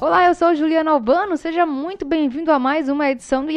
Olá, eu sou Juliana Albano, seja muito bem-vindo a mais uma edição do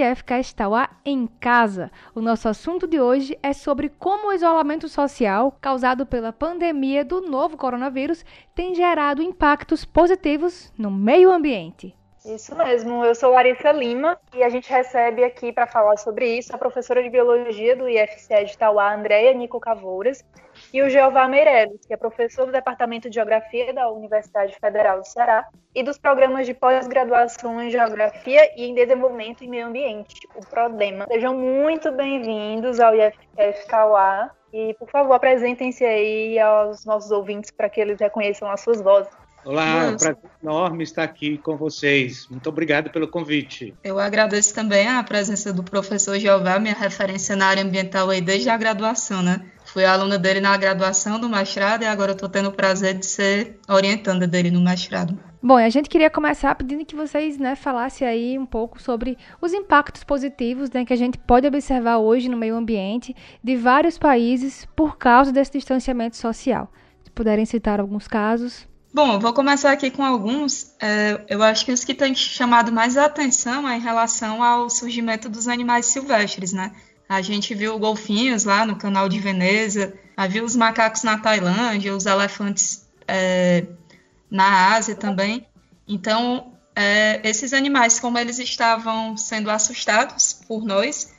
Tauá em Casa. O nosso assunto de hoje é sobre como o isolamento social causado pela pandemia do novo coronavírus tem gerado impactos positivos no meio ambiente. Isso mesmo, eu sou Larissa Lima e a gente recebe aqui para falar sobre isso a professora de Biologia do IFCE de Tauá, Andréia Nico Cavouras, e o Jeová Meirelles, que é professor do Departamento de Geografia da Universidade Federal do Ceará e dos programas de pós-graduação em Geografia e em Desenvolvimento e Meio Ambiente, o PRODEMA. Sejam muito bem-vindos ao IFF Tauá e, por favor, apresentem-se aí aos nossos ouvintes para que eles reconheçam as suas vozes. Olá, é um prazer enorme estar aqui com vocês. Muito obrigado pelo convite. Eu agradeço também a presença do professor Jeová, minha referência na área ambiental aí desde a graduação, né? Fui aluna dele na graduação do mestrado e agora estou tendo o prazer de ser orientanda dele no mestrado. Bom, a gente queria começar pedindo que vocês né, falassem aí um pouco sobre os impactos positivos né, que a gente pode observar hoje no meio ambiente de vários países por causa desse distanciamento social. Se puderem citar alguns casos. Bom, vou começar aqui com alguns. É, eu acho que os que têm chamado mais a atenção é em relação ao surgimento dos animais silvestres, né? A gente viu golfinhos lá no canal de Veneza, viu os macacos na Tailândia, os elefantes é, na Ásia também. Então, é, esses animais, como eles estavam sendo assustados por nós,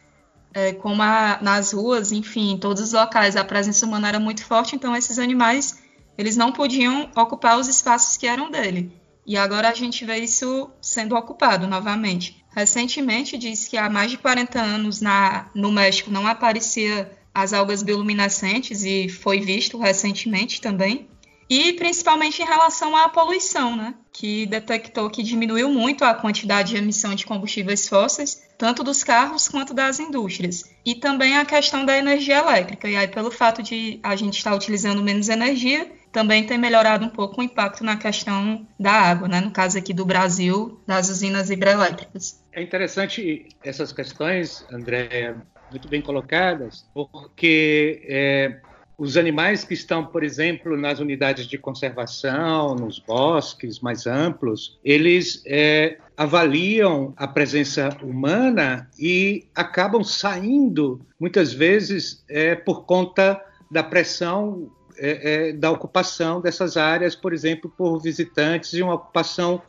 é, como a, nas ruas, enfim, em todos os locais, a presença humana era muito forte, então esses animais eles não podiam ocupar os espaços que eram dele. E agora a gente vê isso sendo ocupado novamente. Recentemente diz que há mais de 40 anos na, no México não aparecia as algas bioluminescentes e foi visto recentemente também. E principalmente em relação à poluição, né? que detectou que diminuiu muito a quantidade de emissão de combustíveis fósseis, tanto dos carros quanto das indústrias. E também a questão da energia elétrica. E aí, pelo fato de a gente estar utilizando menos energia, também tem melhorado um pouco o impacto na questão da água, né? no caso aqui do Brasil, das usinas hidrelétricas. É interessante essas questões, André, muito bem colocadas, porque é, os animais que estão, por exemplo, nas unidades de conservação, nos bosques mais amplos, eles é, avaliam a presença humana e acabam saindo, muitas vezes, é, por conta da pressão é, é, da ocupação dessas áreas, por exemplo, por visitantes e uma ocupação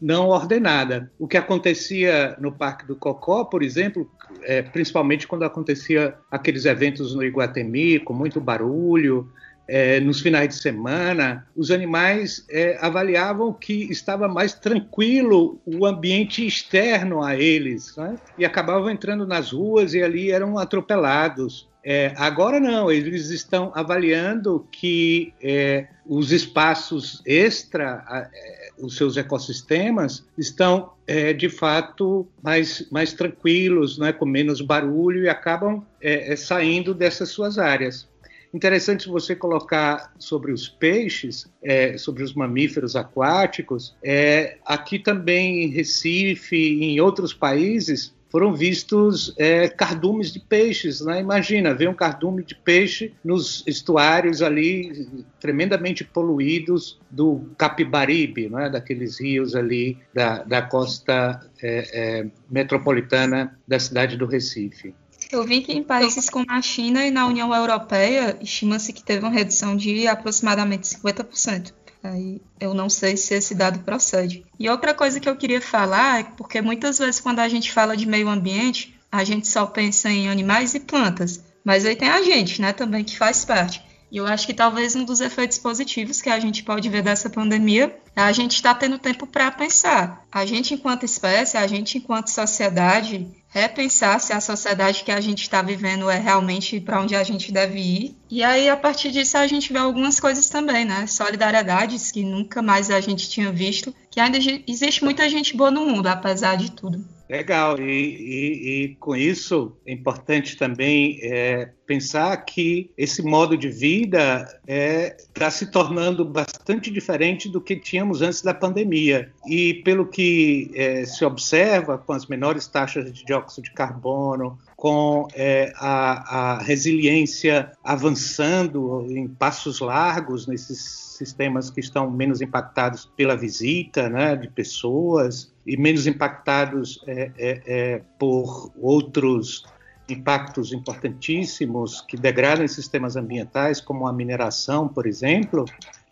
não ordenada. O que acontecia no Parque do Cocó, por exemplo, é, principalmente quando acontecia aqueles eventos no Iguatemi, com muito barulho, é, nos finais de semana, os animais é, avaliavam que estava mais tranquilo o ambiente externo a eles, né? e acabavam entrando nas ruas e ali eram atropelados. É, agora não, eles estão avaliando que é, os espaços extra, é, os seus ecossistemas, estão é, de fato mais, mais tranquilos, né, com menos barulho e acabam é, é, saindo dessas suas áreas. Interessante você colocar sobre os peixes, é, sobre os mamíferos aquáticos. É, aqui também em Recife em outros países, foram vistos é, cardumes de peixes. Né? Imagina, ver um cardume de peixe nos estuários ali tremendamente poluídos do Capibaribe, né? daqueles rios ali da, da costa é, é, metropolitana da cidade do Recife. Eu vi que em países como a China e na União Europeia, estima-se que teve uma redução de aproximadamente 50%. Aí eu não sei se esse dado procede. E outra coisa que eu queria falar é porque muitas vezes quando a gente fala de meio ambiente, a gente só pensa em animais e plantas, mas aí tem a gente, né, também que faz parte. E eu acho que talvez um dos efeitos positivos que a gente pode ver dessa pandemia a gente estar tá tendo tempo para pensar. A gente, enquanto espécie, a gente, enquanto sociedade, repensar se a sociedade que a gente está vivendo é realmente para onde a gente deve ir. E aí, a partir disso, a gente vê algumas coisas também, né? Solidariedades que nunca mais a gente tinha visto, que ainda existe muita gente boa no mundo, apesar de tudo. Legal, e, e, e, com isso é importante também é, pensar que esse modo de vida está é, tá se tornando bastante diferente do que tínhamos antes da pandemia. E pelo que é, se observa, com as menores taxas de dióxido de carbono, com é, a, a resiliência avançando em passos largos nesses sistemas que estão menos impactados pela visita né, de pessoas e menos impactados é, é, é, por outros impactos importantíssimos que degradam sistemas ambientais, como a mineração, por exemplo,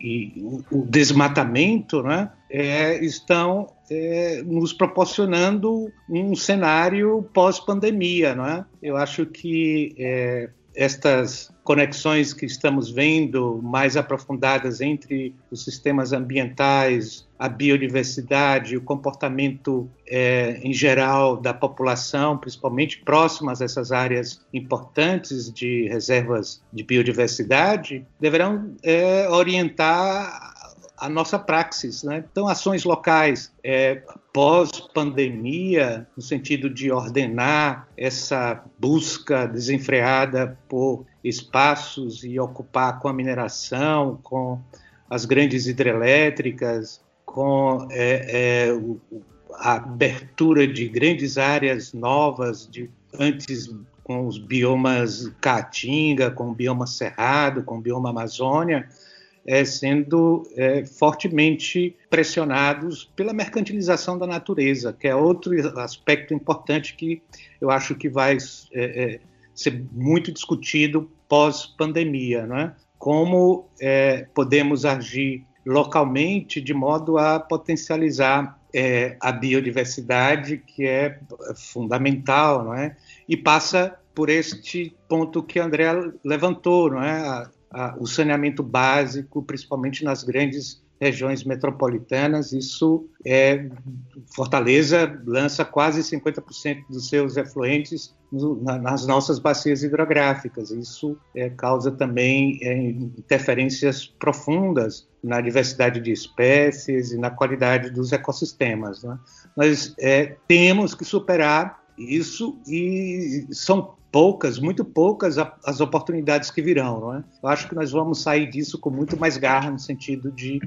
e o desmatamento, né, é, estão é, nos proporcionando um cenário pós-pandemia. Né? Eu acho que é, estas conexões que estamos vendo mais aprofundadas entre os sistemas ambientais, a biodiversidade, o comportamento é, em geral da população, principalmente próximas a essas áreas importantes de reservas de biodiversidade, deverão é, orientar a nossa praxis. Né? Então, ações locais é, pós-pandemia, no sentido de ordenar essa busca desenfreada por espaços e ocupar com a mineração, com as grandes hidrelétricas, com é, é, a abertura de grandes áreas novas, de antes com os biomas Caatinga, com o bioma Cerrado, com o bioma Amazônia, é, sendo é, fortemente pressionados pela mercantilização da natureza, que é outro aspecto importante que eu acho que vai é, é ser muito discutido pós-pandemia, né? Como é, podemos agir localmente de modo a potencializar é, a biodiversidade, que é fundamental, não é? E passa por este ponto que André levantou, não é? O saneamento básico, principalmente nas grandes regiões metropolitanas. Isso é Fortaleza lança quase 50% dos seus efluentes no, na, nas nossas bacias hidrográficas. Isso é, causa também é, interferências profundas na diversidade de espécies e na qualidade dos ecossistemas. Né? Nós é, temos que superar isso e são poucas, muito poucas as oportunidades que virão, não é? Eu acho que nós vamos sair disso com muito mais garra no sentido de,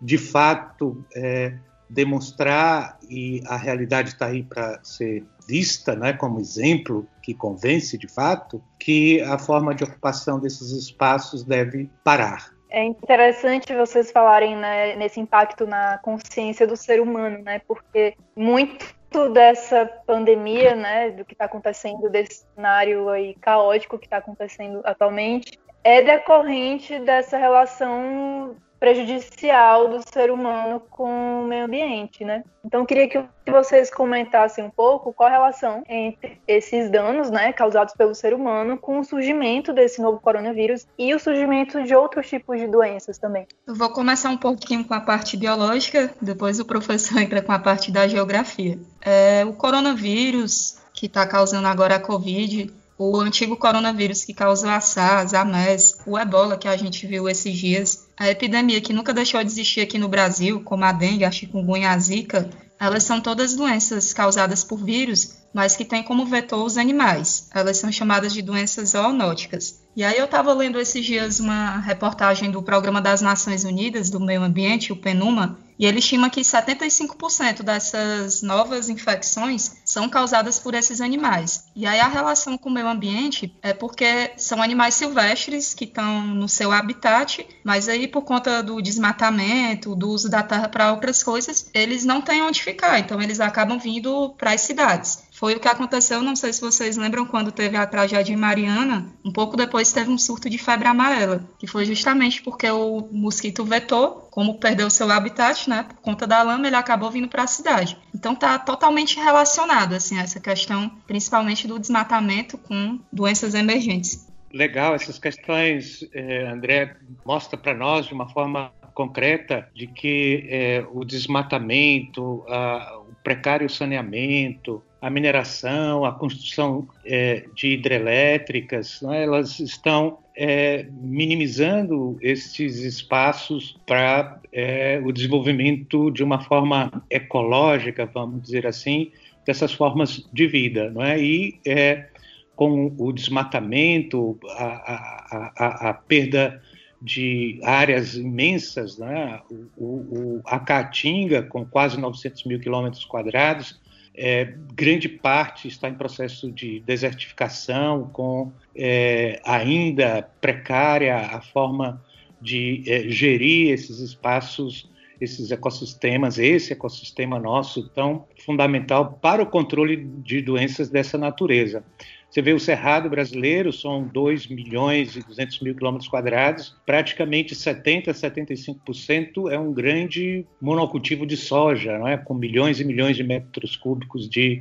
de fato, é, demonstrar e a realidade está aí para ser vista, né, como exemplo que convence de fato que a forma de ocupação desses espaços deve parar. É interessante vocês falarem né, nesse impacto na consciência do ser humano, né? Porque muito dessa pandemia, né, do que está acontecendo, desse cenário aí caótico que está acontecendo atualmente, é decorrente dessa relação prejudicial do ser humano com o meio ambiente, né? Então, queria que vocês comentassem um pouco qual a relação entre esses danos, né, causados pelo ser humano com o surgimento desse novo coronavírus e o surgimento de outros tipos de doenças também. Eu vou começar um pouquinho com a parte biológica, depois o professor entra com a parte da geografia. É, o coronavírus que está causando agora a Covid o antigo coronavírus que causou a SARS, a MERS, o ebola que a gente viu esses dias, a epidemia que nunca deixou de existir aqui no Brasil, como a dengue, a chikungunya, a zika, elas são todas doenças causadas por vírus, mas que têm como vetor os animais. Elas são chamadas de doenças zoonóticas. E aí eu estava lendo esses dias uma reportagem do Programa das Nações Unidas do Meio Ambiente, o PNUMA, e ele estima que 75% dessas novas infecções são causadas por esses animais. E aí a relação com o meio ambiente é porque são animais silvestres que estão no seu habitat, mas aí por conta do desmatamento, do uso da terra para outras coisas, eles não têm onde ficar, então eles acabam vindo para as cidades. Foi o que aconteceu, não sei se vocês lembram quando teve a tragédia em Mariana, um pouco depois teve um surto de febre amarela, que foi justamente porque o mosquito vetou, como perdeu seu habitat, né, por conta da lama, ele acabou vindo para a cidade. Então tá totalmente relacionado assim essa questão, principalmente do desmatamento com doenças emergentes. Legal, essas questões, eh, André, mostra para nós de uma forma concreta de que eh, o desmatamento, o precário saneamento, a mineração, a construção é, de hidrelétricas, né, elas estão é, minimizando estes espaços para é, o desenvolvimento de uma forma ecológica, vamos dizer assim, dessas formas de vida. Não é? E é, com o desmatamento, a, a, a, a, perda de áreas imensas, né? o, o, a Caatinga, com quase 900 mil quilômetros quadrados, é, grande parte está em processo de desertificação, com é, ainda precária a forma de é, gerir esses espaços, esses ecossistemas, esse ecossistema nosso tão fundamental para o controle de doenças dessa natureza. Você vê o Cerrado brasileiro, são 2 milhões e 200 mil quilômetros quadrados, praticamente 70%, 75% é um grande monocultivo de soja, não é? com milhões e milhões de metros cúbicos de,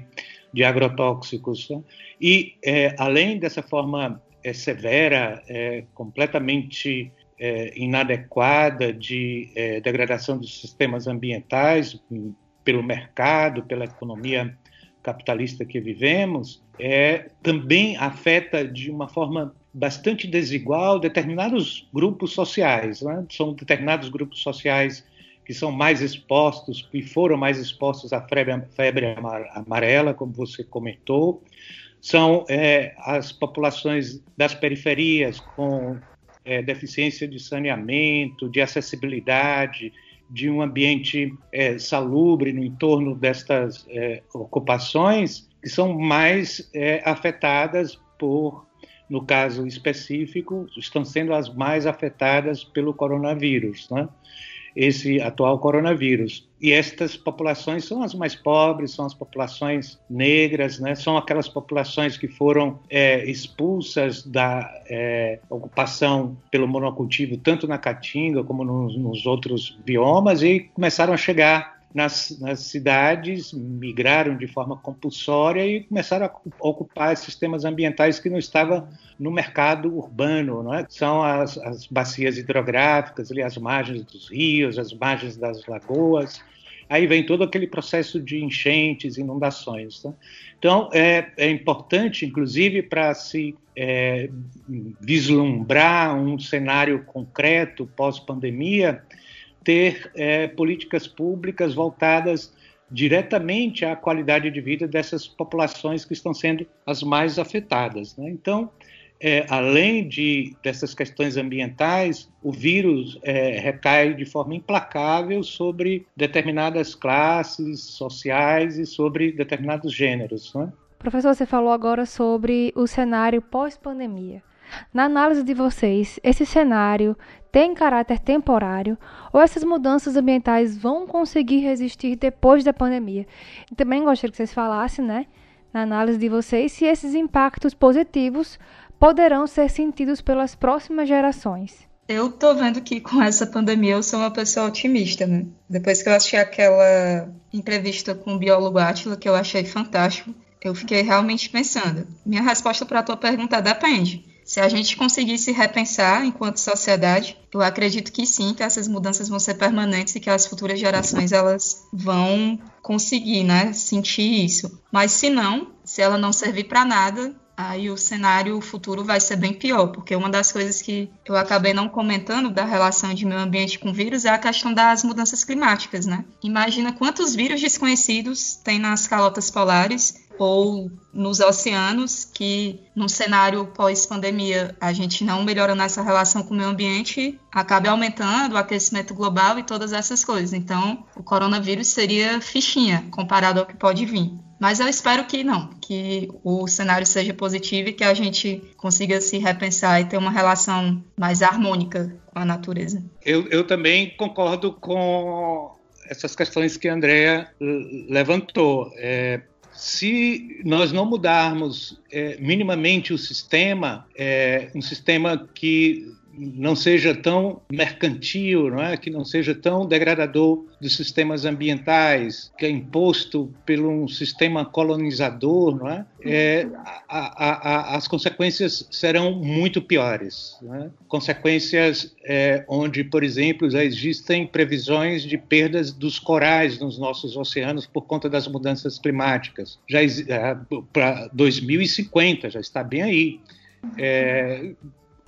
de agrotóxicos. Né? E, é, além dessa forma é, severa, é, completamente é, inadequada de é, degradação dos sistemas ambientais pelo mercado, pela economia capitalista que vivemos, é, também afeta de uma forma bastante desigual determinados grupos sociais. Né? São determinados grupos sociais que são mais expostos e foram mais expostos à febre, febre amarela, como você comentou. São é, as populações das periferias com é, deficiência de saneamento, de acessibilidade, de um ambiente é, salubre no entorno destas é, ocupações, que são mais é, afetadas por, no caso específico, estão sendo as mais afetadas pelo coronavírus. Né? Esse atual coronavírus. E estas populações são as mais pobres, são as populações negras, né? são aquelas populações que foram é, expulsas da é, ocupação pelo monocultivo, tanto na Caatinga como nos, nos outros biomas, e começaram a chegar nas, nas, cidades, migraram de forma compulsória e começaram a ocupar sistemas ambientais que não estavam no mercado urbano. Não é? São as, as bacias hidrográficas, ali, as margens dos rios, as margens das lagoas. Aí vem todo aquele processo de enchentes, inundações. Tá? Então, é, é, importante, inclusive, para se é, vislumbrar um cenário concreto pós-pandemia, ter é, políticas públicas voltadas diretamente à qualidade de vida dessas populações que estão sendo as mais afetadas. Né? Então, é, além de dessas questões ambientais, o vírus é, recai de forma implacável sobre determinadas classes sociais e sobre determinados gêneros. Né? Professor, você falou agora sobre o cenário pós-pandemia. Na análise de vocês, esse cenário tem caráter temporário ou essas mudanças ambientais vão conseguir resistir depois da pandemia? E também gostaria que vocês falassem, né, na análise de vocês, se esses impactos positivos poderão ser sentidos pelas próximas gerações. Eu tô vendo que com essa pandemia eu sou uma pessoa otimista, né? Depois que eu assisti aquela entrevista com o biólogo Átila, que eu achei fantástico, eu fiquei realmente pensando. Minha resposta para a tua pergunta depende. Se a gente conseguir se repensar enquanto sociedade, eu acredito que sim, que essas mudanças vão ser permanentes e que as futuras gerações elas vão conseguir, né, sentir isso. Mas se não, se ela não servir para nada, aí o cenário futuro vai ser bem pior, porque uma das coisas que eu acabei não comentando da relação de meio ambiente com vírus é a questão das mudanças climáticas, né? Imagina quantos vírus desconhecidos tem nas calotas polares ou nos oceanos, que num cenário pós-pandemia a gente não melhora nessa relação com o meio ambiente, acabe aumentando o aquecimento global e todas essas coisas. Então, o coronavírus seria fichinha comparado ao que pode vir. Mas eu espero que não, que o cenário seja positivo e que a gente consiga se repensar e ter uma relação mais harmônica com a natureza. Eu, eu também concordo com essas questões que a Andrea levantou. É, se nós não mudarmos é, minimamente o sistema, é, um sistema que não seja tão mercantil, não é? que não seja tão degradador dos sistemas ambientais, que é imposto por um sistema colonizador, não é? é a, a, a, as consequências serão muito piores. É? Consequências é, onde, por exemplo, já existem previsões de perdas dos corais nos nossos oceanos por conta das mudanças climáticas. Já é, para 2050 já está bem aí. É,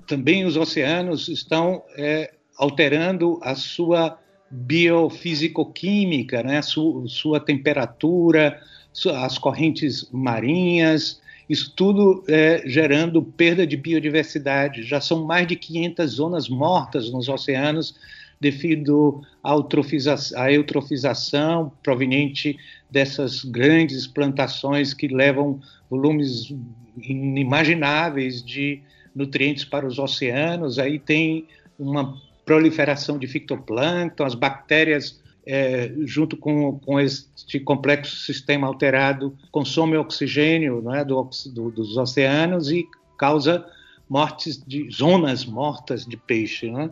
também os oceanos estão é, alterando a sua biofísico-química, né? sua, temperatura, as correntes marinhas, isso tudo é, gerando perda de biodiversidade. Já são mais de 500 zonas mortas nos oceanos devido à à eutrofização proveniente dessas grandes plantações que levam volumes inimagináveis de nutrientes para os oceanos. Aí tem uma proliferação de fitoplâncton, as bactérias é, junto com, com este complexo sistema alterado, consome oxigênio não é, do, do, dos oceanos e causa mortes de zonas mortas de peixe. Né?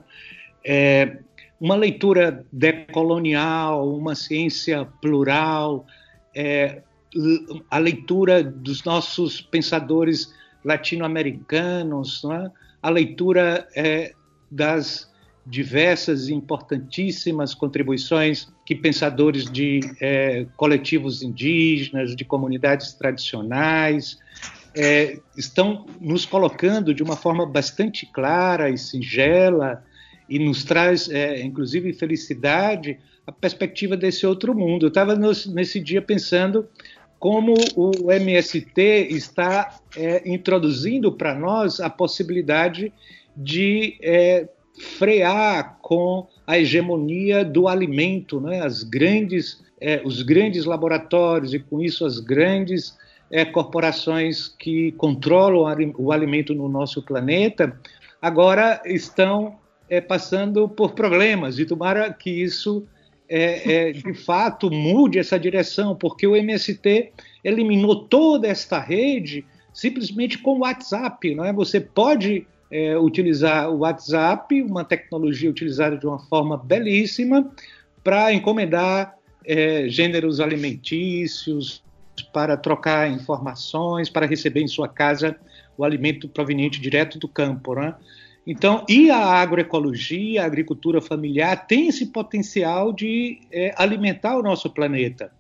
É, uma leitura decolonial, uma ciência plural, é, a leitura dos nossos pensadores latino-americanos, é? a leitura é, das diversas e importantíssimas contribuições que pensadores de é, coletivos indígenas, de comunidades tradicionais, é, estão nos colocando de uma forma bastante clara e singela e nos traz, é, inclusive, felicidade a perspectiva desse outro mundo. Eu estava nesse dia pensando como o MST está é, introduzindo para nós a possibilidade de é, frear com a hegemonia do alimento, né? as grandes, é, os grandes laboratórios e com isso as grandes é, corporações que controlam o alimento no nosso planeta, agora estão é, passando por problemas e tomara que isso é, é, de fato mude essa direção, porque o MST eliminou toda esta rede simplesmente com o WhatsApp, não é? Você pode é, utilizar o WhatsApp, uma tecnologia utilizada de uma forma belíssima para encomendar é, gêneros alimentícios, para trocar informações, para receber em sua casa o alimento proveniente direto do campo. Né? Então, e a agroecologia, a agricultura familiar, tem esse potencial de é, alimentar o nosso planeta.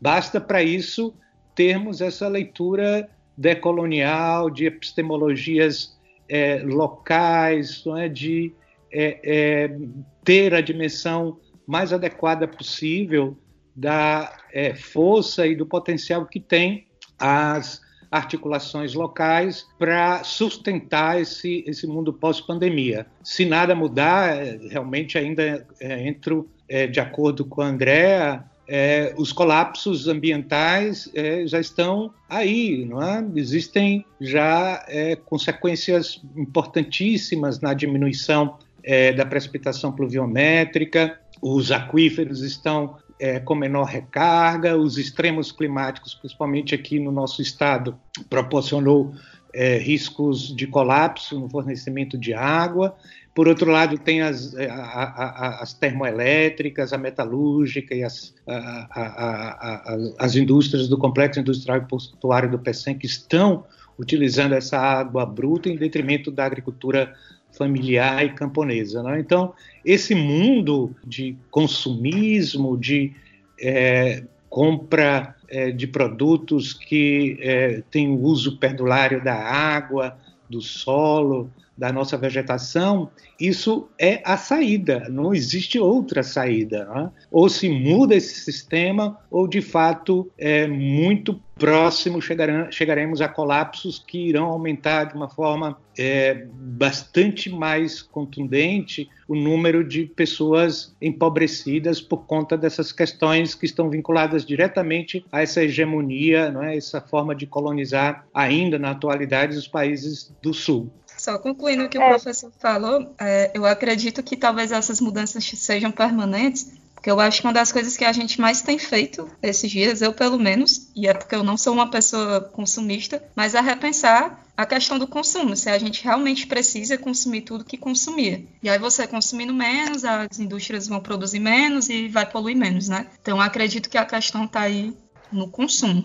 Basta para isso termos essa leitura decolonial, de epistemologias é, locais, é, de é, é, ter a dimensão mais adequada possível da é, força e do potencial que tem as articulações locais para sustentar esse, esse mundo pós-pandemia. Se nada mudar, é, realmente ainda entro de acordo com a Andrea, é, os colapsos ambientais é, já estão aí, não é? Existem já é, consequências importantíssimas na diminuição é, da precipitação pluviométrica, os aquíferos estão é, com menor recarga, os extremos climáticos, principalmente aqui no nosso estado, proporcionou é, riscos de colapso no fornecimento de água. Por outro lado, tem as, a, a, as termoelétricas, a metalúrgica e as, a, as indústrias do complexo industrial e portuário do PECEM que estão utilizando essa água bruta em detrimento da agricultura familiar e camponesa. Né? Então, esse mundo de consumismo, de é, compra é, de produtos que é, têm o uso perdulário da água, do solo, da nossa vegetação, isso é a saída, não existe outra saída. Né? Ou se muda esse sistema, ou de fato é muito próximo chegaremos a colapsos que irão aumentar de uma forma é, bastante mais contundente o número de pessoas empobrecidas por conta dessas questões que estão vinculadas diretamente a essa hegemonia, é? essa forma de colonizar ainda na atualidade os países do Sul. Só concluindo o que é. o professor falou, é, eu acredito que talvez essas mudanças sejam permanentes, porque eu acho que uma das coisas que a gente mais tem feito esses dias, eu pelo menos, e é porque eu não sou uma pessoa consumista, mas é repensar a questão do consumo, se a gente realmente precisa consumir tudo que consumia. E aí você consumindo menos, as indústrias vão produzir menos e vai poluir menos, né? Então acredito que a questão está aí no consumo.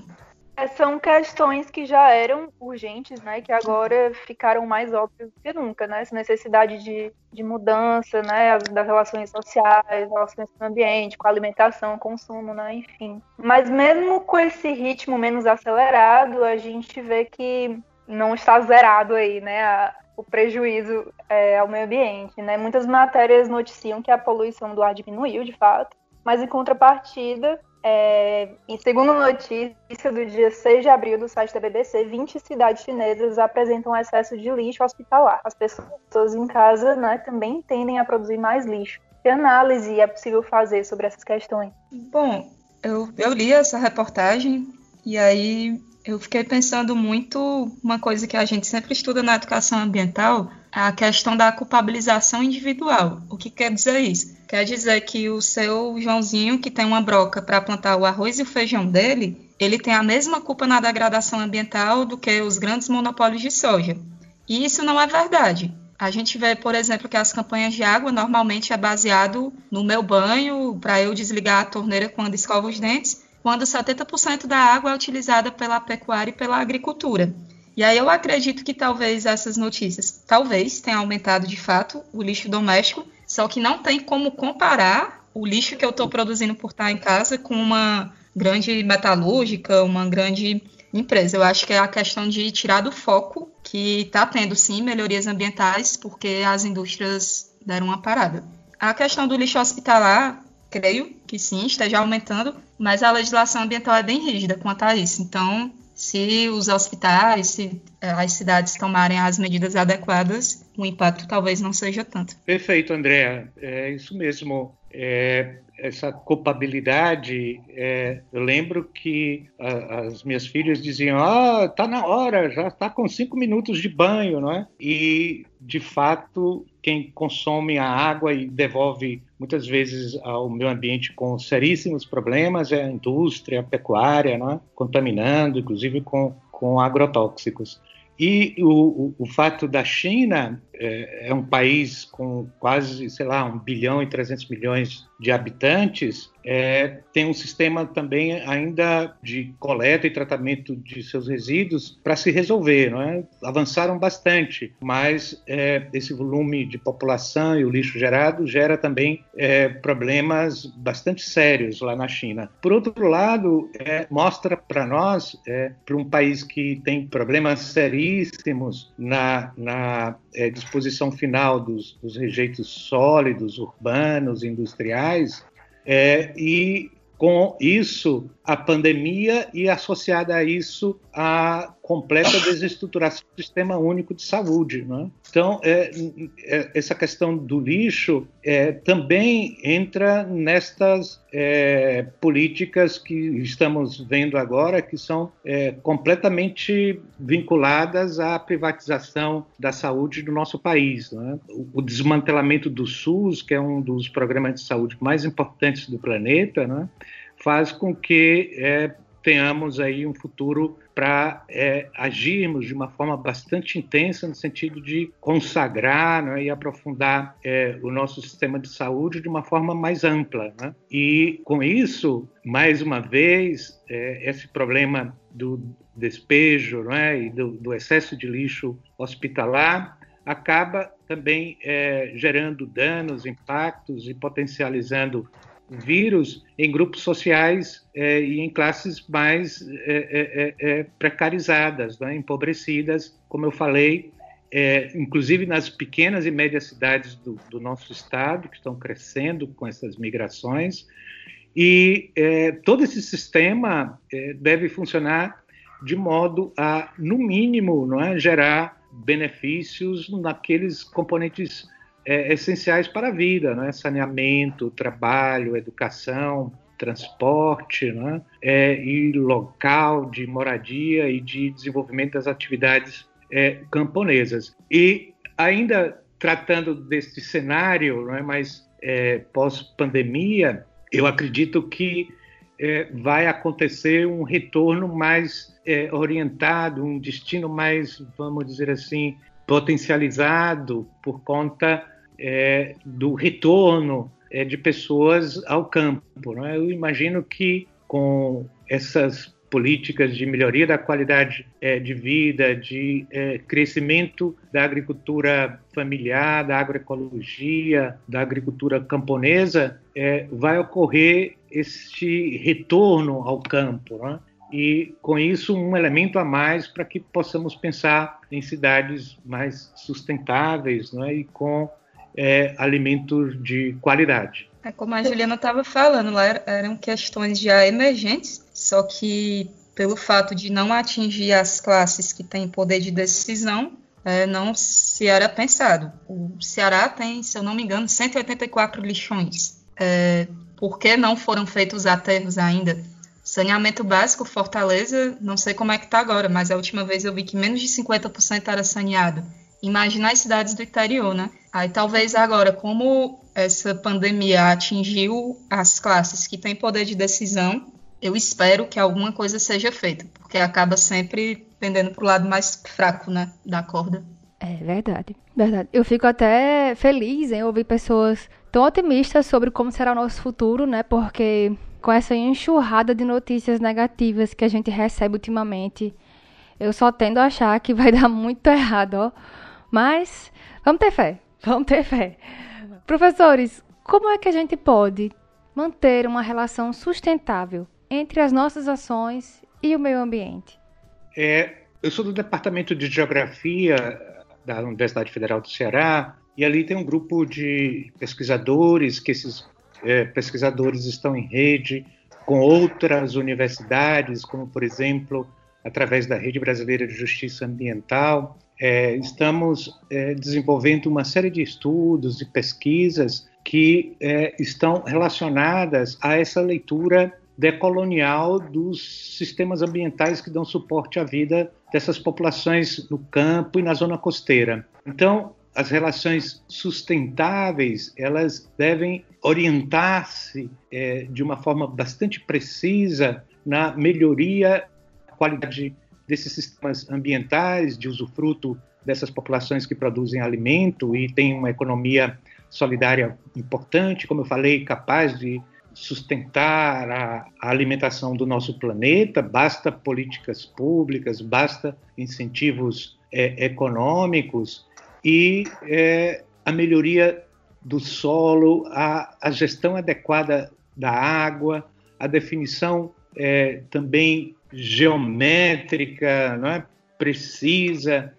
É, são questões que já eram urgentes, né, que agora ficaram mais óbvias do que nunca, né, essa necessidade de, de mudança, né, das relações sociais, relações com o ambiente, com a alimentação, consumo, né, enfim. Mas mesmo com esse ritmo menos acelerado, a gente vê que não está zerado aí, né, a, o prejuízo é, ao meio ambiente, né. Muitas matérias noticiam que a poluição do ar diminuiu, de fato, Mas em contrapartida, é, em segundo notícia do dia 6 de abril do site da BBC, 20 cidades chinesas apresentam excesso de lixo hospitalar. As pessoas em casa né, também tendem a produzir mais lixo. Que análise é possível fazer sobre essas questões? Bom, eu, eu li essa reportagem e aí eu fiquei pensando muito uma coisa que a gente sempre estuda na educação ambiental, a questão da culpabilização individual. O que quer dizer isso? Quer dizer que o seu Joãozinho, que tem uma broca para plantar o arroz e o feijão dele, ele tem a mesma culpa na degradação ambiental do que os grandes monopólios de soja. E isso não é verdade. A gente vê, por exemplo, que as campanhas de água normalmente é baseado no meu banho, para eu desligar a torneira quando escovo os dentes, quando 70% da água é utilizada pela pecuária e pela agricultura. E aí eu acredito que talvez essas notícias, talvez tenham aumentado de fato o lixo doméstico, só que não tem como comparar o lixo que eu estou produzindo por estar em casa com uma grande metalúrgica, uma grande empresa. Eu acho que é a questão de tirar do foco que está tendo sim melhorias ambientais, porque as indústrias deram uma parada. A questão do lixo hospitalar, creio que sim, esteja aumentando, mas a legislação ambiental é bem rígida quanto a isso. Então, se os hospitais, se eh, as cidades tomarem as medidas adequadas, o impacto talvez não seja tanto. Perfeito, Andréa. É isso mesmo. É, essa culpabilidade, é, eu lembro que a, as minhas filhas diziam: Ah, tá na hora, já está com cinco minutos de banho, não é? E de fato, quem consome a água e devolve muitas vezes ao meio ambiente com seríssimos problemas é a indústria, a pecuária, não é? contaminando, inclusive com, com agrotóxicos. E o, o, o, fato da China é, é, um país com quase, sei lá, 1 bilhão e 300 milhões de habitantes, é, tem um sistema também ainda de coleta e tratamento de seus resíduos para se resolver. Não é? Avançaram bastante, mas é, esse volume de população e o lixo gerado gera também é, problemas bastante sérios lá na China. Por outro lado, é, mostra para nós, é, para um país que tem problemas seríssimos na, na é, disposição final dos, dos rejeitos sólidos, urbanos, industriais, é, e com isso, a pandemia e associada a isso a completa desestruturação do sistema único de saúde. Né? Então, é, é, essa questão do lixo é, também entra nestas é, políticas que estamos vendo agora, que são é, completamente vinculadas à privatização da saúde do nosso país. Né? O, o, desmantelamento do SUS, que é um dos programas de saúde mais importantes do planeta, né? faz com que é, tenhamos aí um futuro para é, agirmos de uma forma bastante intensa no sentido de consagrar né, e aprofundar é, o nosso sistema de saúde de uma forma mais ampla. Né? E com isso, mais uma vez, é, esse problema do despejo né, e do, do, excesso de lixo hospitalar acaba também é, gerando danos, impactos e potencializando vírus em grupos sociais é, e em classes mais é, é, é, é precarizadas, né, empobrecidas, como eu falei, inclusive nas pequenas e médias cidades do, do, nosso estado, que estão crescendo com essas migrações. E todo esse sistema deve funcionar de modo a, no mínimo, não é, gerar benefícios naqueles componentes é, essenciais para a vida, né? saneamento, trabalho, educação, transporte, né? É, e local de moradia e de desenvolvimento das atividades é, camponesas. E ainda tratando deste cenário, não é, mas é, pós-pandemia, eu acredito que é, vai acontecer um retorno mais é, orientado, um destino mais, vamos dizer assim, potencializado por conta é, do retorno é, de pessoas ao campo. Né? Eu imagino que com essas políticas de melhoria da qualidade é, de vida, de é, crescimento da agricultura familiar, da agroecologia, da agricultura camponesa, é, vai ocorrer este retorno ao campo. Né? e com isso um elemento a mais para que possamos pensar em cidades mais sustentáveis né, e com é, alimentos de qualidade. É como a Juliana estava falando, lá eram questões já emergentes, só que pelo fato de não atingir as classes que têm poder de decisão, é, não se era pensado. O Ceará tem, se eu não me engano, 184 lixões. É, por que não foram feitos aterros ainda? Saneamento básico, Fortaleza, não sei como é que está agora, mas a última vez eu vi que menos de 50% era saneado. Imagina as cidades do interior, né? Aí talvez agora, como essa pandemia atingiu as classes que têm poder de decisão, eu espero que alguma coisa seja feita, porque acaba sempre pendendo para o lado mais fraco, né, da corda. É verdade, verdade. Eu fico até feliz em ouvir pessoas tão otimistas sobre como será o nosso futuro, né? Porque com essa enxurrada de notícias negativas que a gente recebe ultimamente, eu só tendo a achar que vai dar muito errado, ó. Mas vamos ter fé, vamos ter fé. Professores, como é que a gente pode manter uma relação sustentável entre as nossas ações e o meio ambiente? É, eu sou do Departamento de Geografia da Universidade Federal do Ceará e ali tem um grupo de pesquisadores que esses é, pesquisadores estão em rede com outras universidades, como, por exemplo, através da Rede Brasileira de Justiça Ambiental. É, estamos é, desenvolvendo uma série de estudos e pesquisas que é, estão relacionadas a essa leitura decolonial dos sistemas ambientais que dão suporte à vida dessas populações no campo e na zona costeira. Então, as relações sustentáveis elas devem orientar-se é, de uma forma bastante precisa na melhoria da qualidade desses sistemas ambientais, de usufruto dessas populações que produzem alimento e têm uma economia solidária importante, como eu falei, capaz de sustentar a, a, alimentação do nosso planeta, basta políticas públicas, basta incentivos é, econômicos e é, a melhoria do solo, a, a, gestão adequada da água, a definição é, também geométrica, não é? precisa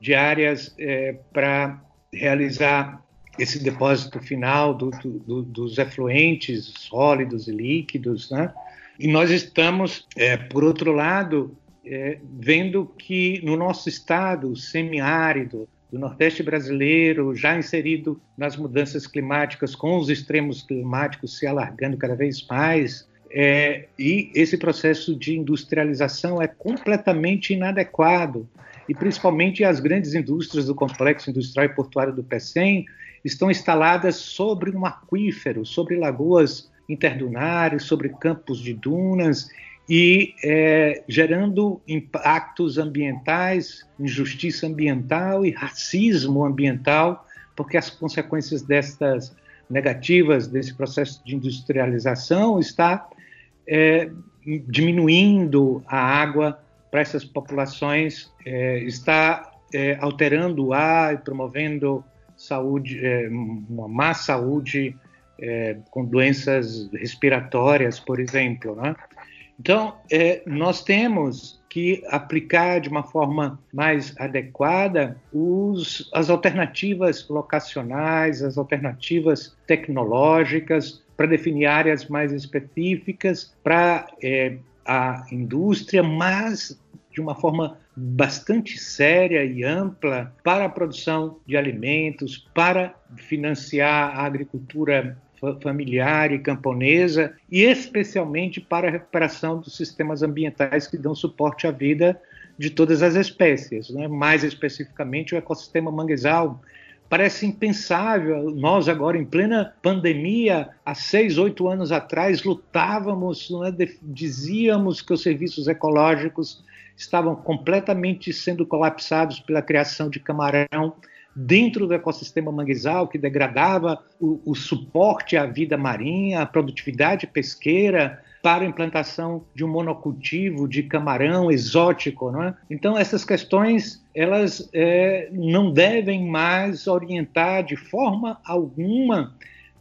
de áreas é, para realizar esse depósito final do, do, dos efluentes sólidos e líquidos, né? E nós estamos, é, por outro lado, é, vendo que no nosso estado semiárido, do Nordeste brasileiro, já inserido nas mudanças climáticas, com os extremos climáticos se alargando cada vez mais, é, e esse processo de industrialização é completamente inadequado. E principalmente as grandes indústrias do complexo industrial e portuário do PECEM estão instaladas sobre um aquífero, sobre lagoas interdunares, sobre campos de dunas, e é, gerando impactos ambientais, injustiça ambiental e racismo ambiental, porque as consequências destas negativas desse processo de industrialização está é, diminuindo a água para essas populações, é, está é, alterando o ar e promovendo saúde, é, uma má saúde é, com doenças respiratórias, por exemplo, né? Então, é, nós temos que aplicar de uma forma mais adequada os, as alternativas locacionais, as alternativas tecnológicas, para definir áreas mais específicas para é, a indústria, mas de uma forma bastante séria e ampla para a produção de alimentos, para financiar a agricultura familiar e camponesa, e especialmente para a recuperação dos sistemas ambientais que dão suporte à vida de todas as espécies, né? mais especificamente o ecossistema manguezal. Parece impensável, nós agora em plena pandemia, há seis, oito anos atrás, lutávamos, né? dizíamos que os serviços ecológicos estavam completamente sendo colapsados pela criação de camarão dentro do ecossistema manguezal, que degradava o, o suporte à vida marinha, a produtividade pesqueira, para a implantação de um monocultivo de camarão exótico, não é? Então essas questões elas é, não devem mais orientar de forma alguma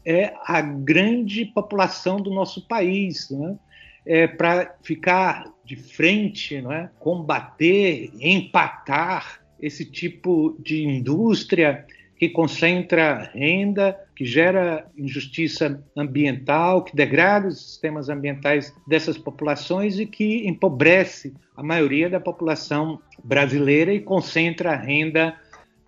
é, a grande população do nosso país, não é? é para ficar de frente, não é? combater, empatar esse tipo de indústria que concentra renda, que gera injustiça ambiental, que degrada os sistemas ambientais dessas populações e que empobrece a maioria da população brasileira e concentra a renda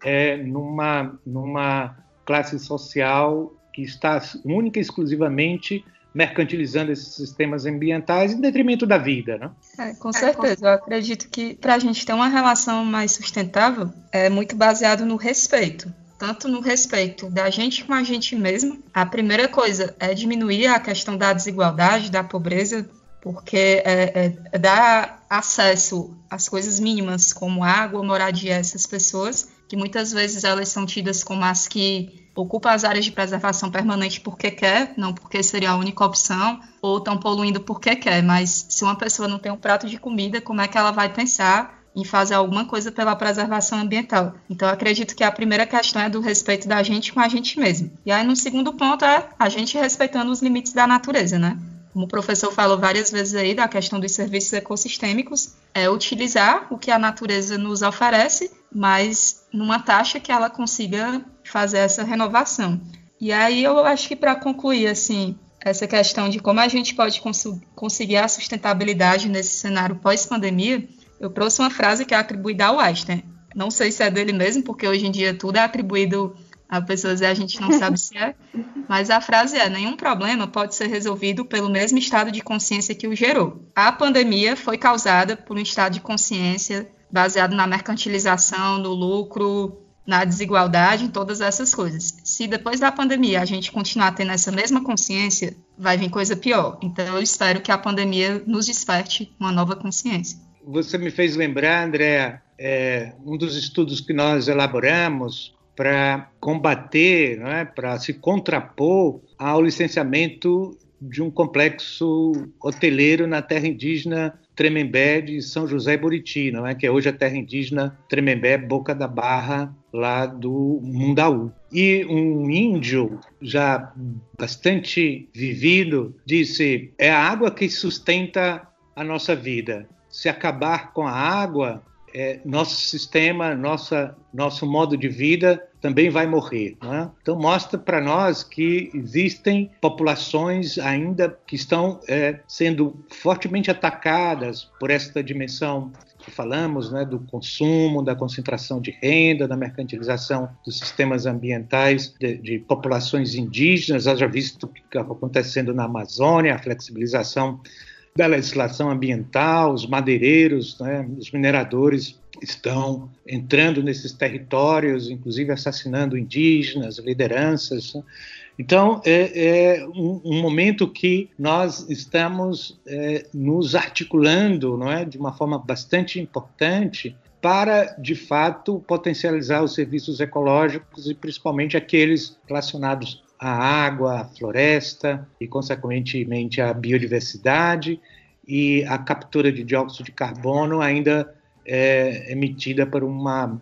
é, numa, numa classe social que está única e exclusivamente mercantilizando esses sistemas ambientais em detrimento da vida, né? É, com certeza. Eu acredito que para a gente ter uma relação mais sustentável é muito baseado no respeito. Tanto no respeito da gente com a gente mesmo. A primeira coisa é diminuir a questão da desigualdade, da pobreza, porque é, é, é dar acesso às coisas mínimas, como água, moradia essas pessoas, que muitas vezes elas são tidas como as que ocupa as áreas de preservação permanente porque quer, não porque seria a única opção, ou estão poluindo porque quer. Mas se uma pessoa não tem um prato de comida, como é que ela vai pensar em fazer alguma coisa pela preservação ambiental? Então, acredito que a primeira questão é do respeito da gente com a gente mesmo. E aí, no segundo ponto, é a gente respeitando os limites da natureza, né? como o professor falou várias vezes aí da questão dos serviços ecossistêmicos, é utilizar o que a natureza nos oferece, mas numa taxa que ela consiga fazer essa renovação. E aí eu acho que para concluir assim essa questão de como a gente pode cons conseguir a sustentabilidade nesse cenário pós-pandemia, eu trouxe uma frase que é atribuída ao Einstein. Não sei se é dele mesmo, porque hoje em dia tudo é atribuído a pessoas e a gente não sabe se é, mas a frase é: nenhum problema pode ser resolvido pelo mesmo estado de consciência que o gerou. A pandemia foi causada por um estado de consciência baseado na mercantilização, no lucro, na desigualdade, em todas essas coisas. Se depois da pandemia a gente continuar tendo essa mesma consciência, vai vir coisa pior. Então eu espero que a pandemia nos desperte uma nova consciência. Você me fez lembrar, André, é, um dos estudos que nós elaboramos para combater, é, para se contrapor ao licenciamento de um complexo hoteleiro na terra indígena Tremembé de São José Buriti, não é? que é hoje a terra indígena Tremembé Boca da Barra, lá do Mundaú. E um índio já bastante vivido disse: é a água que sustenta a nossa vida. Se acabar com a água, é, nosso sistema, nossa, nosso modo de vida também vai morrer. É? Então, mostra para nós que existem populações ainda que estão é, sendo fortemente atacadas por esta dimensão que falamos, né, do consumo, da concentração de renda, da mercantilização dos sistemas ambientais de, de populações indígenas, haja visto o que está acontecendo na Amazônia, a flexibilização da legislação ambiental, os madeireiros, né, os mineradores estão entrando nesses territórios, inclusive assassinando indígenas, lideranças. Então, é, é um, um, momento que nós estamos é, nos articulando não é, de uma forma bastante importante para, de fato, potencializar os serviços ecológicos e principalmente aqueles relacionados a água, a floresta e, consequentemente, a biodiversidade e a captura de dióxido de carbono ainda é emitida por uma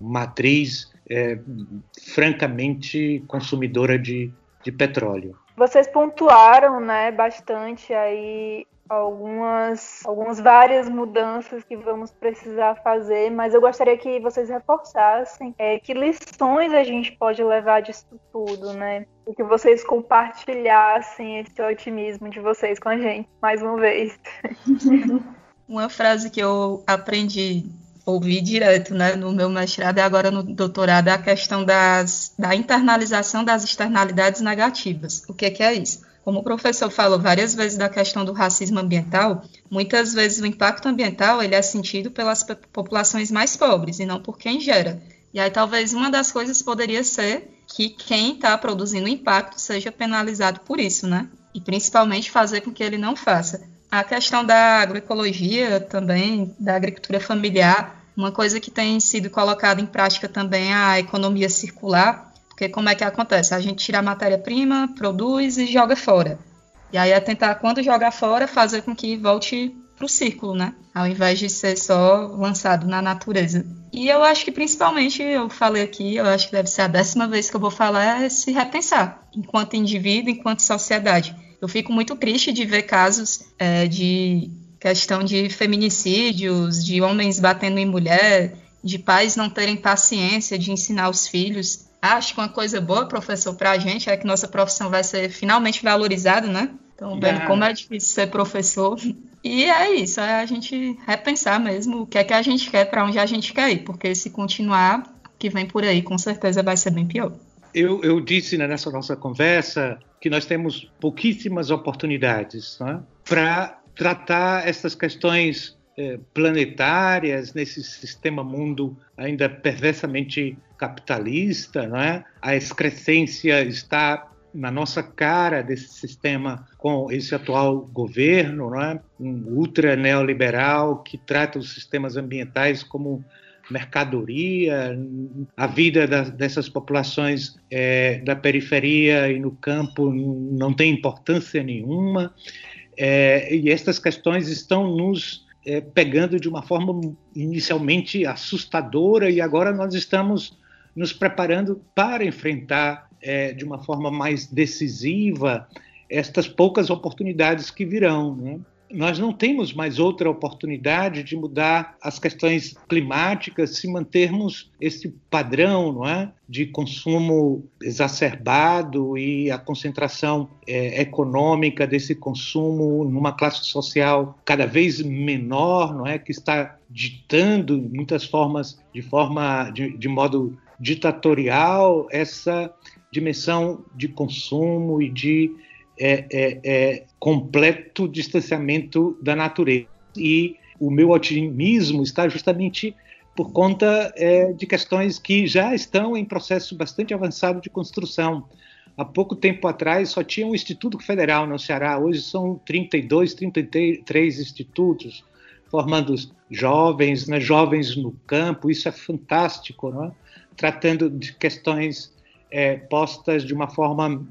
matriz é, francamente consumidora de, de petróleo. Vocês pontuaram, né, bastante aí algumas, algumas várias mudanças que vamos precisar fazer, mas eu gostaria que vocês reforçassem é, que lições a gente pode levar disso tudo, né? E que vocês compartilhassem esse otimismo de vocês com a gente, mais uma vez. Uma frase que eu aprendi ouvir direto né, no meu mestrado e agora no doutorado é a questão das, da internalização das externalidades negativas. O que, que é isso? Como o professor falou várias vezes da questão do racismo ambiental, muitas vezes o impacto ambiental ele é sentido pelas populações mais pobres e não por quem gera. E aí talvez uma das coisas poderia ser que quem está produzindo impacto seja penalizado por isso, né? E principalmente fazer com que ele não faça. A questão da agroecologia também, da agricultura familiar, uma coisa que tem sido colocada em prática também é a economia circular, porque como é que acontece? A gente tira a matéria-prima, produz e joga fora. E aí é tentar, quando jogar fora, fazer com que volte para o círculo, né? Ao invés de ser só lançado na natureza. E eu acho que principalmente, eu falei aqui, eu acho que deve ser a décima vez que eu vou falar, é se repensar, enquanto indivíduo, enquanto sociedade. Eu fico muito triste de ver casos é, de questão de feminicídios, de homens batendo em mulher, de pais não terem paciência de ensinar os filhos acho que uma coisa boa, professor, para a gente é que nossa profissão vai ser finalmente valorizada, né? Então, vendo como é difícil ser professor. E é isso, é a gente repensar mesmo o que é que a gente quer, para onde a gente quer ir, porque se continuar, que vem por aí, com certeza vai ser bem pior. Eu, eu disse né, nessa nossa conversa que nós temos pouquíssimas oportunidades né, para tratar essas questões eh, planetárias nesse sistema mundo ainda perversamente capitalista, né? A excrescência está na nossa cara desse sistema com esse atual governo, né? um ultra neoliberal que trata os sistemas ambientais como mercadoria, a vida dessas populações é, da periferia e no campo não tem importância nenhuma. É, e estas questões estão nos é, pegando de uma forma inicialmente assustadora e agora nós estamos nos preparando para enfrentar é, de uma forma mais decisiva estas poucas oportunidades que virão. Né? Nós não temos mais outra oportunidade de mudar as questões climáticas se mantermos esse padrão não é? de consumo exacerbado e a concentração é, econômica desse consumo numa classe social cada vez menor, não é? que está ditando muitas formas, de forma de, de modo ditatorial, essa dimensão de consumo e de é, é, é, completo distanciamento da natureza. E o meu otimismo está justamente por conta é, de questões que já estão em processo bastante avançado de construção. Há pouco tempo atrás só tinha um Instituto Federal no Ceará, hoje são 32, 33 institutos formando jovens, né, jovens no campo, isso é fantástico, é? tratando de questões é, postas de uma forma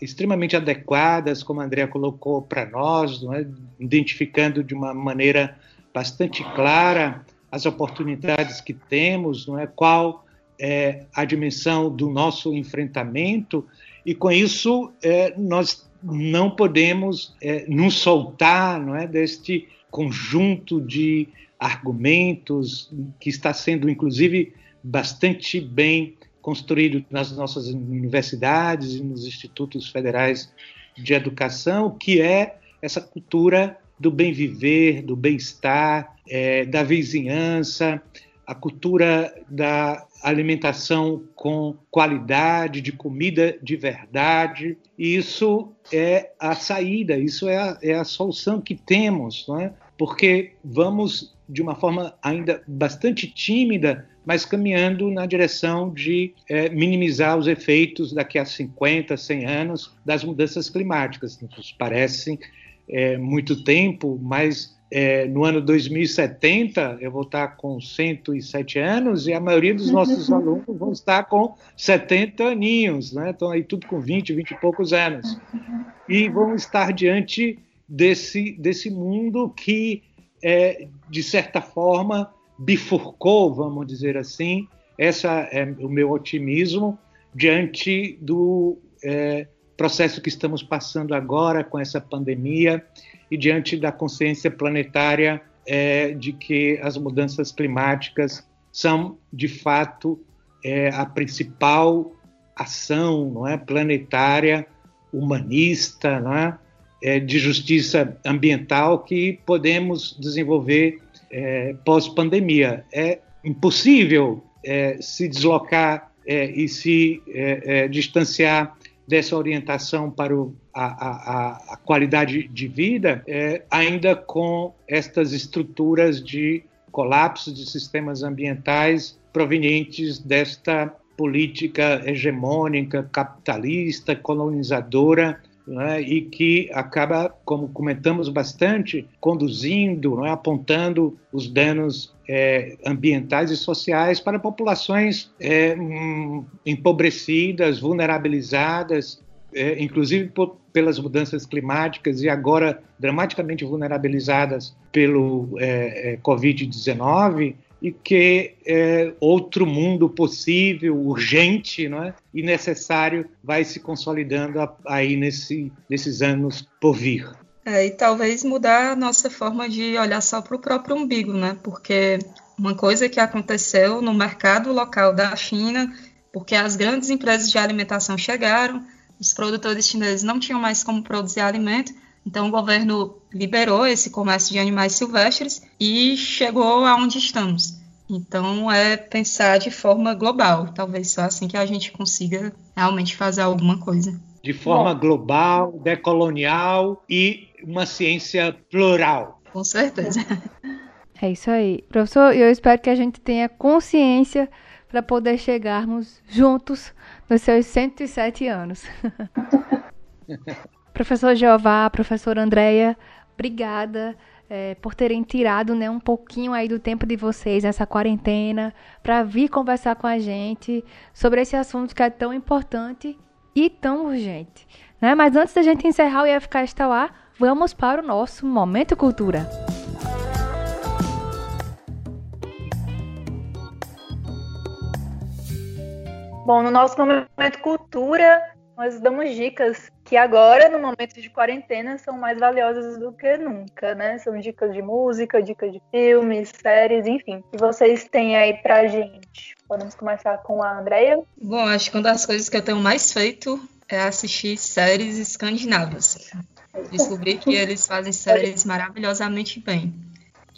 extremamente adequadas, como a Andrea colocou para nós, é? identificando de uma maneira bastante clara as oportunidades que temos, não é? qual é a dimensão do nosso enfrentamento, e com isso é, nós não podemos é, nos soltar não é, deste conjunto de argumentos que está sendo, inclusive, bastante bem construído nas nossas universidades e nos institutos federais de educação, que é essa cultura do bem viver, do bem-estar, é, da vizinhança, a cultura da alimentação com qualidade, de comida de verdade. E isso é a saída, isso é a, é a solução que temos, não é? porque vamos de uma forma ainda bastante tímida mas caminhando na direção de é, minimizar os efeitos daqui a 50, 100 anos das mudanças climáticas. Nos parece é, muito tempo, mas é, no ano 2070 eu vou estar com 107 anos e a maioria dos nossos alunos vão estar com 70 aninhos, né? Então aí tudo com 20, 20 e poucos anos. E vão estar diante desse, desse mundo que, é, de certa forma, bifurcou, vamos dizer assim, essa é o meu otimismo diante do é, processo que estamos passando agora com essa pandemia e diante da consciência planetária é, de que as mudanças climáticas são de fato é, a principal ação não é planetária humanista não é? é de justiça ambiental que podemos desenvolver é, pós-pandemia. É impossível é, se deslocar é, e se é, é, distanciar dessa orientação para o, a, a, a, qualidade de vida, ainda com estas estruturas de colapso de sistemas ambientais provenientes desta política hegemônica, capitalista, colonizadora né, e que acaba, como comentamos bastante, conduzindo, né, apontando os danos é, ambientais e sociais para populações é, hum, empobrecidas, vulnerabilizadas, é, inclusive por, pelas mudanças climáticas e agora dramaticamente vulnerabilizadas pelo é, é, Covid-19 e que é, outro mundo possível, urgente não é? e necessário vai se consolidando aí nesse, nesses anos por vir. É, e talvez mudar a nossa forma de olhar só para o próprio umbigo, né? porque uma coisa que aconteceu no mercado local da China porque as grandes empresas de alimentação chegaram, os produtores chineses não tinham mais como produzir alimento, então o governo liberou esse comércio de animais silvestres e chegou aonde estamos. Então é pensar de forma global, talvez só assim que a gente consiga realmente fazer alguma coisa. De forma Bom. global, decolonial e uma ciência plural. Com certeza. É isso aí. Professor, eu espero que a gente tenha consciência para poder chegarmos juntos nos seus 107 anos. Professor Jeová, professora Andréia, obrigada é, por terem tirado né, um pouquinho aí do tempo de vocês nessa quarentena para vir conversar com a gente sobre esse assunto que é tão importante e tão urgente. Né? Mas antes da gente encerrar o IFK Estauá, vamos para o nosso Momento Cultura. Bom, no nosso Momento Cultura, nós damos dicas que agora, no momento de quarentena, são mais valiosas do que nunca, né? São dicas de música, dicas de filmes, séries, enfim. que vocês têm aí pra gente? Podemos começar com a Andrea? Bom, acho que uma das coisas que eu tenho mais feito é assistir séries escandinavas. Descobri que eles fazem séries maravilhosamente bem.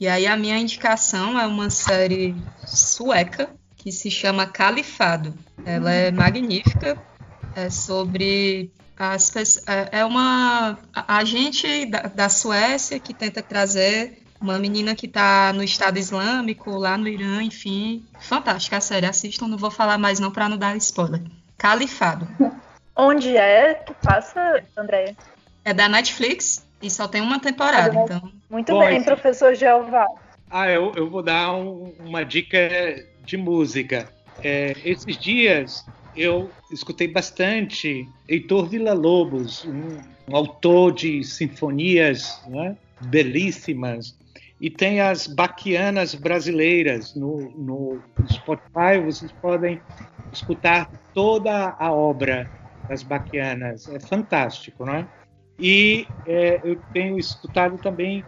E aí a minha indicação é uma série sueca que se chama Califado. Ela é magnífica, é sobre as é, é uma agente da, da Suécia que tenta trazer uma menina que está no Estado Islâmico, lá no Irã, enfim. Fantástica a série, assistam, não vou falar mais não para não dar spoiler. Califado. Onde é que passa, Andréia? É da Netflix e só tem uma temporada, ah, então... Muito Bom, bem, professor Jeová. Ah, eu, eu vou dar um, uma dica de música. É, esses dias eu escutei bastante Heitor Villa-Lobos, um, um, autor de sinfonias né, belíssimas, e tem as baquianas brasileiras no, no Spotify, vocês podem escutar toda a obra das baquianas, é fantástico, não é? E é, eu tenho escutado também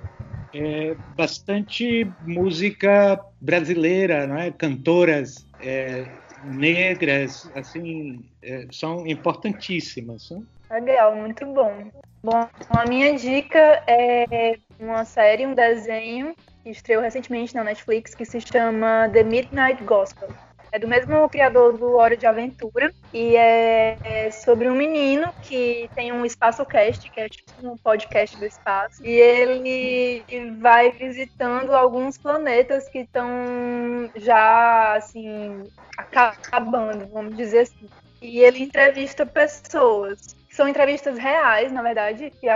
é, bastante música brasileira, não é? Cantoras é, negras, assim, é, são importantíssimas. Né? Legal, muito bom. Bom, a minha dica é uma série, um desenho que estreou recentemente na Netflix que se chama The Midnight Gospel. É do mesmo criador do Hora de Aventura e é, é sobre um menino que tem um espaço cast, que é tipo um podcast do espaço, e ele vai visitando alguns planetas que estão já assim acabando, vamos dizer assim. E ele entrevista pessoas. São entrevistas reais, na verdade, que,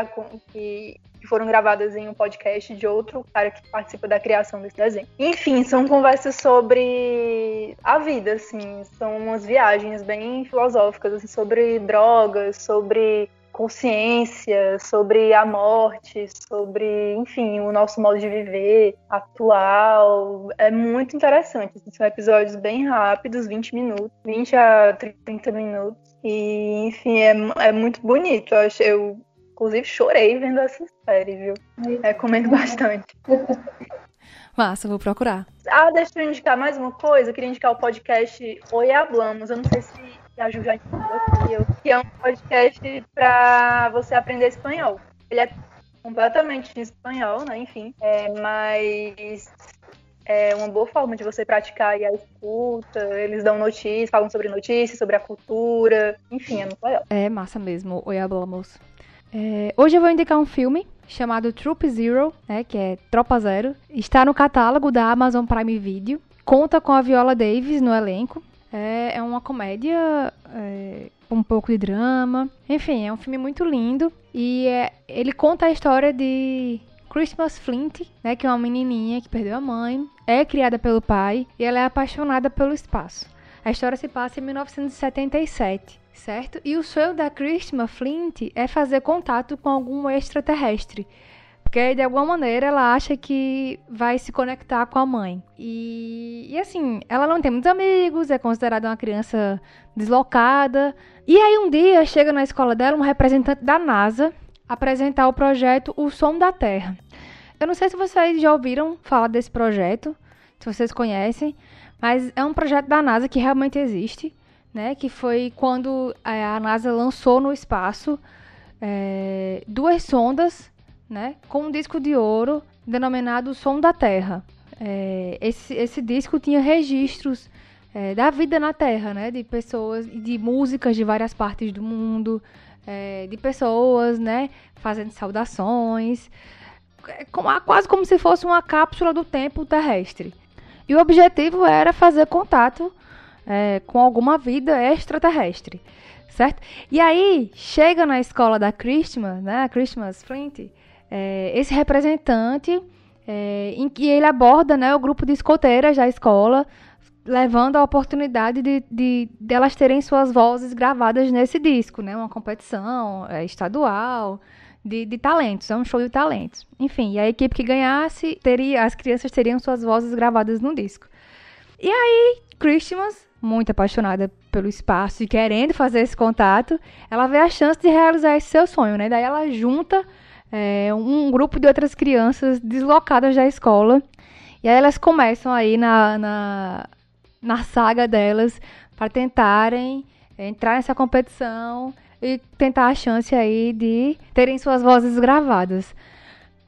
que que foram gravadas em um podcast de outro cara que participa da criação desse desenho. Enfim, são conversas sobre a vida, assim, são umas viagens bem filosóficas, assim, sobre drogas, sobre consciência, sobre a morte, sobre, enfim, o nosso modo de viver atual. É muito interessante. Assim, são episódios bem rápidos, 20 minutos, 20 a 30 minutos. E, enfim, é, é muito bonito. Eu, eu Inclusive, chorei vendo essa série, viu? Recomendo bastante. Massa, vou procurar. Ah, deixa eu indicar mais uma coisa. Eu queria indicar o podcast Oi Hablamos. Eu não sei se a Ju já aqui, que é um podcast para você aprender espanhol. Ele é completamente em espanhol, né? Enfim, é, mas é uma boa forma de você praticar a escuta. Eles dão notícias, falam sobre notícias, sobre a cultura. Enfim, é muito legal. É massa mesmo. Oi, hablamos. É, hoje eu vou indicar um filme chamado Troop Zero, né, que é Tropa Zero. Está no catálogo da Amazon Prime Video. Conta com a Viola Davis no elenco. É, é uma comédia é, um pouco de drama. Enfim, é um filme muito lindo. E é, ele conta a história de Christmas Flint, né, que é uma menininha que perdeu a mãe, é criada pelo pai e ela é apaixonada pelo espaço. A história se passa em 1977 certo? E o sonho da Christmas Flint é fazer contato com algum extraterrestre. Porque de alguma maneira ela acha que vai se conectar com a mãe. E, e assim, ela não tem muitos amigos, é considerada uma criança deslocada. E aí um dia chega na escola dela um representante da NASA apresentar o projeto O Som da Terra. Eu não sei se vocês já ouviram falar desse projeto, se vocês conhecem, mas é um projeto da NASA que realmente existe né, que foi quando a NASA lançou no espaço é, duas sondas né, com um disco de ouro denominado Som da Terra. É, esse, esse disco tinha registros é, da vida na Terra, né, de pessoas, de músicas de várias partes do mundo, é, de pessoas, né, fazendo saudações, é, quase como se fosse uma cápsula do tempo terrestre. E o objetivo era fazer contato é, com alguma vida extraterrestre, certo? E aí chega na escola da Christmas, né, a Christmas Flint, é, esse representante é, em que ele aborda né, o grupo de escoteiras da escola, levando a oportunidade de, de, de, elas terem suas vozes gravadas nesse disco, né, uma competição é, estadual de, de talentos, é um show de talentos. Enfim, e a equipe que ganhasse, teria, as crianças teriam suas vozes gravadas no disco. E aí, Christmas muito apaixonada pelo espaço e querendo fazer esse contato, ela vê a chance de realizar esse seu sonho, né? Daí ela junta é, um grupo de outras crianças deslocadas da escola e aí elas começam aí na, na, na saga delas para tentarem entrar nessa competição e tentar a chance aí de terem suas vozes gravadas.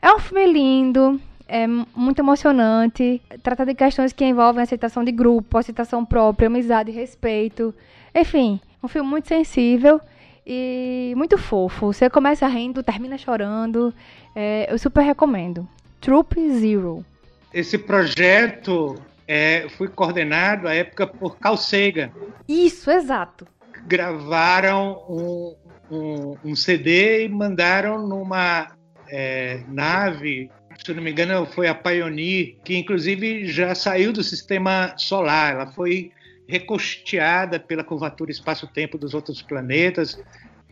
É um filme lindo, é muito emocionante. Trata de questões que envolvem aceitação de grupo, aceitação própria, amizade, respeito. Enfim, um filme muito sensível e muito fofo. Você começa rindo, termina chorando. É, eu super recomendo. Troop Zero. Esse projeto é, foi coordenado à época por Carl Sagan. Isso, exato. Gravaram um, um, um CD e mandaram numa é, nave se não me engano, foi a Pioneer, que inclusive já saiu do sistema solar. Ela foi recosteada pela curvatura espaço-tempo dos outros planetas.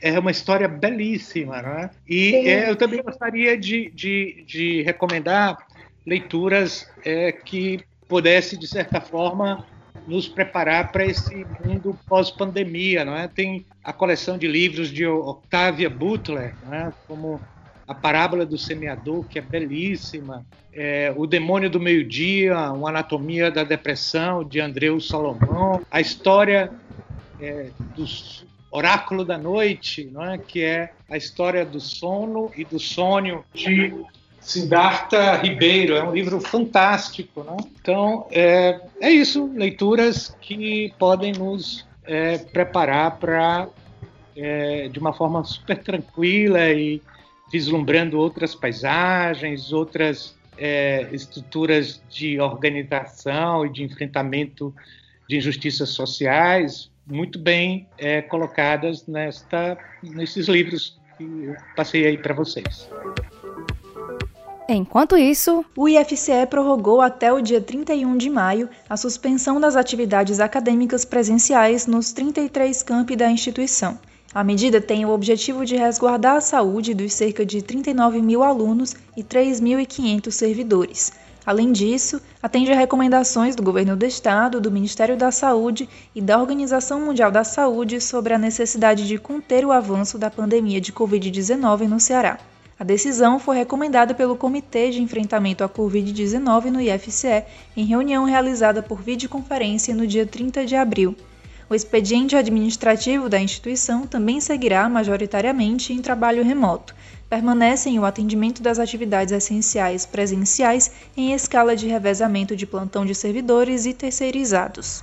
É uma história belíssima, não é? E é, eu também gostaria de, de, de recomendar leituras é, que pudesse, de certa forma, nos preparar para esse mundo pós-pandemia, não é? Tem a coleção de livros de Octavia Butler, é? como a parábola do semeador, que é belíssima, é, O Demônio do Meio-Dia, Uma Anatomia da Depressão, de Andreu Salomão, a história é, do Oráculo da Noite, não é? que é a história do sono e do sonho de Siddhartha Ribeiro. É um livro fantástico. Né? Então, é, é isso, leituras que podem nos é, preparar para, é, de uma forma super tranquila e vislumbrando outras paisagens, outras é, estruturas de organização e de enfrentamento de injustiças sociais, muito bem é, colocadas nesta, nesses livros que eu passei aí para vocês. Enquanto isso, o IFCE prorrogou até o dia 31 de maio a suspensão das atividades acadêmicas presenciais nos 33 campi da instituição. A medida tem o objetivo de resguardar a saúde dos cerca de 39 mil alunos e 3.500 servidores. Além disso, atende a recomendações do Governo do Estado, do Ministério da Saúde e da Organização Mundial da Saúde sobre a necessidade de conter o avanço da pandemia de Covid-19 no Ceará. A decisão foi recomendada pelo Comitê de Enfrentamento à Covid-19 no IFCE em reunião realizada por videoconferência no dia 30 de abril. O expediente administrativo da instituição também seguirá majoritariamente em trabalho remoto. Permanecem o atendimento das atividades essenciais presenciais em escala de revezamento de plantão de servidores e terceirizados.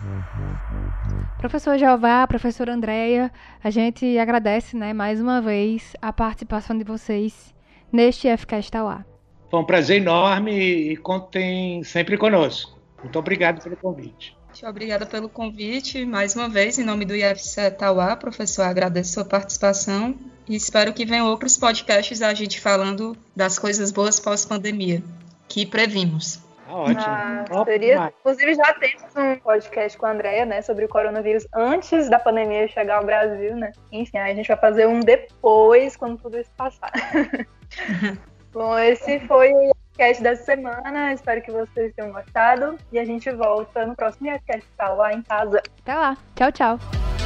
Professor Jeová, professora Andréia, a gente agradece né, mais uma vez a participação de vocês neste FK Tauá. Foi um prazer enorme e contem sempre conosco. Muito obrigado pelo convite. Obrigada pelo convite. Mais uma vez, em nome do IFC Tauá, professor, agradeço sua participação e espero que venham outros podcasts a gente falando das coisas boas pós-pandemia, que previmos. Ah, ótimo. Ah, seria, inclusive, já temos um podcast com a Andrea, né, sobre o coronavírus antes da pandemia chegar ao Brasil, né? Enfim, aí a gente vai fazer um depois, quando tudo isso passar. Bom, esse foi o podcast dessa semana. Espero que vocês tenham gostado. E a gente volta no próximo podcast. Tá lá em casa. Até lá. Tchau, tchau.